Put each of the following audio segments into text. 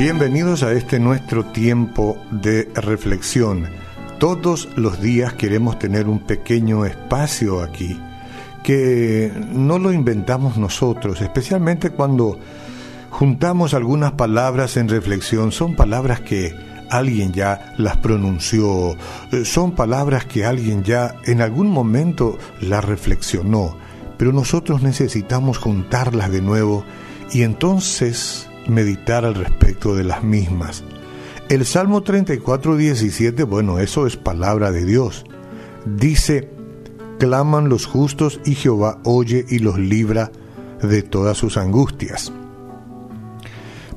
bienvenidos a este nuestro tiempo de reflexión. Todos los días queremos tener un pequeño espacio aquí, que no lo inventamos nosotros, especialmente cuando juntamos algunas palabras en reflexión. Son palabras que alguien ya las pronunció, eh, son palabras que alguien ya en algún momento las reflexionó, pero nosotros necesitamos juntarlas de nuevo y entonces meditar al respecto de las mismas. El Salmo 34, 17, bueno, eso es palabra de Dios. Dice, claman los justos y Jehová oye y los libra de todas sus angustias.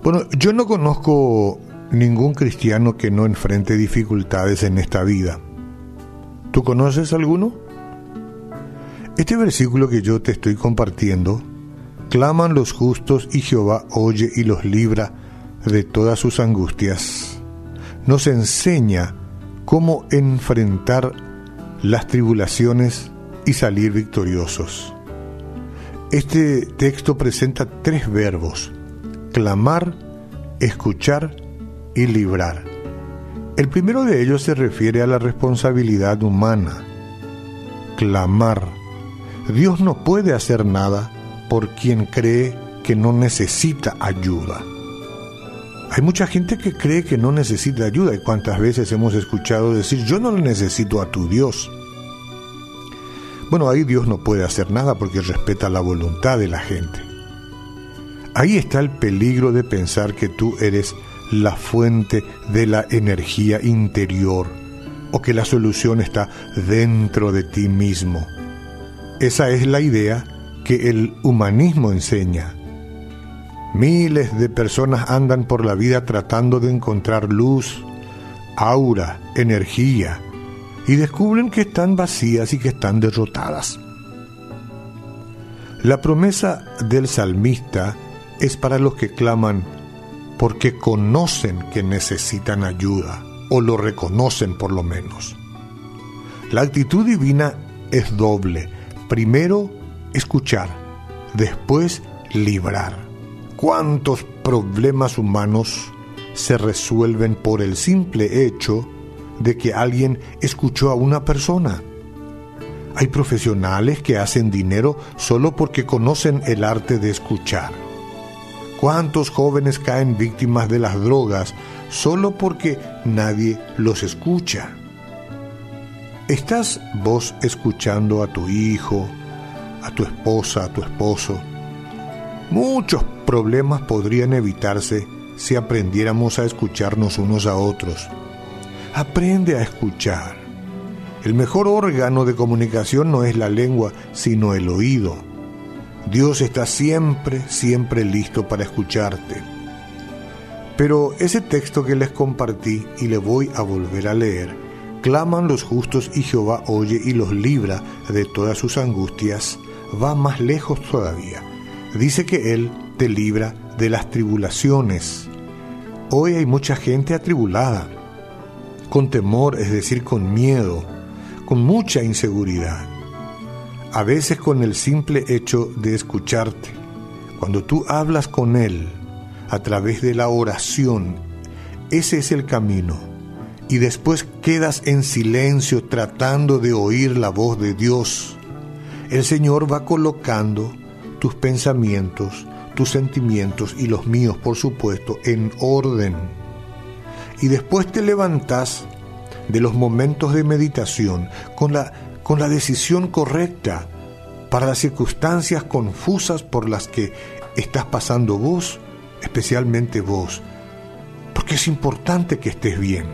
Bueno, yo no conozco ningún cristiano que no enfrente dificultades en esta vida. ¿Tú conoces alguno? Este versículo que yo te estoy compartiendo claman los justos y Jehová oye y los libra de todas sus angustias. Nos enseña cómo enfrentar las tribulaciones y salir victoriosos. Este texto presenta tres verbos, clamar, escuchar y librar. El primero de ellos se refiere a la responsabilidad humana, clamar. Dios no puede hacer nada por quien cree que no necesita ayuda. Hay mucha gente que cree que no necesita ayuda y cuántas veces hemos escuchado decir yo no lo necesito a tu Dios. Bueno, ahí Dios no puede hacer nada porque respeta la voluntad de la gente. Ahí está el peligro de pensar que tú eres la fuente de la energía interior o que la solución está dentro de ti mismo. Esa es la idea que el humanismo enseña. Miles de personas andan por la vida tratando de encontrar luz, aura, energía, y descubren que están vacías y que están derrotadas. La promesa del salmista es para los que claman porque conocen que necesitan ayuda, o lo reconocen por lo menos. La actitud divina es doble. Primero, escuchar, después librar. ¿Cuántos problemas humanos se resuelven por el simple hecho de que alguien escuchó a una persona? Hay profesionales que hacen dinero solo porque conocen el arte de escuchar. ¿Cuántos jóvenes caen víctimas de las drogas solo porque nadie los escucha? ¿Estás vos escuchando a tu hijo, a tu esposa, a tu esposo. Muchos problemas podrían evitarse si aprendiéramos a escucharnos unos a otros. Aprende a escuchar. El mejor órgano de comunicación no es la lengua, sino el oído. Dios está siempre, siempre listo para escucharte. Pero ese texto que les compartí y le voy a volver a leer, claman los justos y Jehová oye y los libra de todas sus angustias, va más lejos todavía. Dice que Él te libra de las tribulaciones. Hoy hay mucha gente atribulada, con temor, es decir, con miedo, con mucha inseguridad. A veces con el simple hecho de escucharte. Cuando tú hablas con Él a través de la oración, ese es el camino. Y después quedas en silencio tratando de oír la voz de Dios el Señor va colocando tus pensamientos, tus sentimientos y los míos, por supuesto, en orden. Y después te levantas de los momentos de meditación con la, con la decisión correcta para las circunstancias confusas por las que estás pasando vos, especialmente vos, porque es importante que estés bien.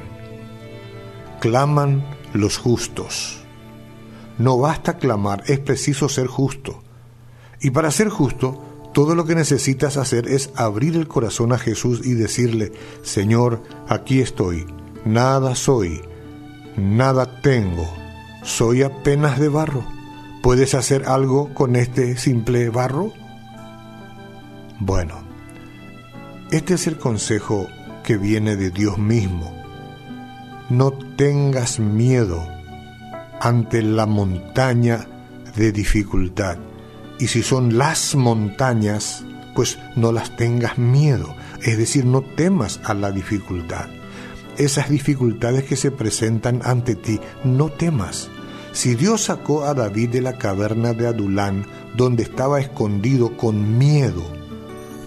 Claman los justos no basta clamar, es preciso ser justo. Y para ser justo, todo lo que necesitas hacer es abrir el corazón a Jesús y decirle, Señor, aquí estoy, nada soy, nada tengo, soy apenas de barro. ¿Puedes hacer algo con este simple barro? Bueno, este es el consejo que viene de Dios mismo. No tengas miedo ante la montaña de dificultad. Y si son las montañas, pues no las tengas miedo. Es decir, no temas a la dificultad. Esas dificultades que se presentan ante ti, no temas. Si Dios sacó a David de la caverna de Adulán, donde estaba escondido con miedo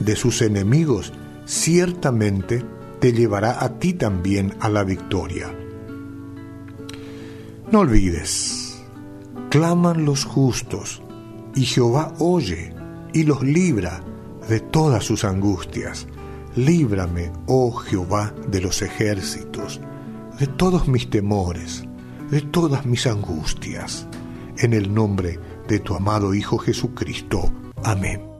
de sus enemigos, ciertamente te llevará a ti también a la victoria. No olvides, claman los justos, y Jehová oye y los libra de todas sus angustias. Líbrame, oh Jehová de los ejércitos, de todos mis temores, de todas mis angustias, en el nombre de tu amado Hijo Jesucristo. Amén.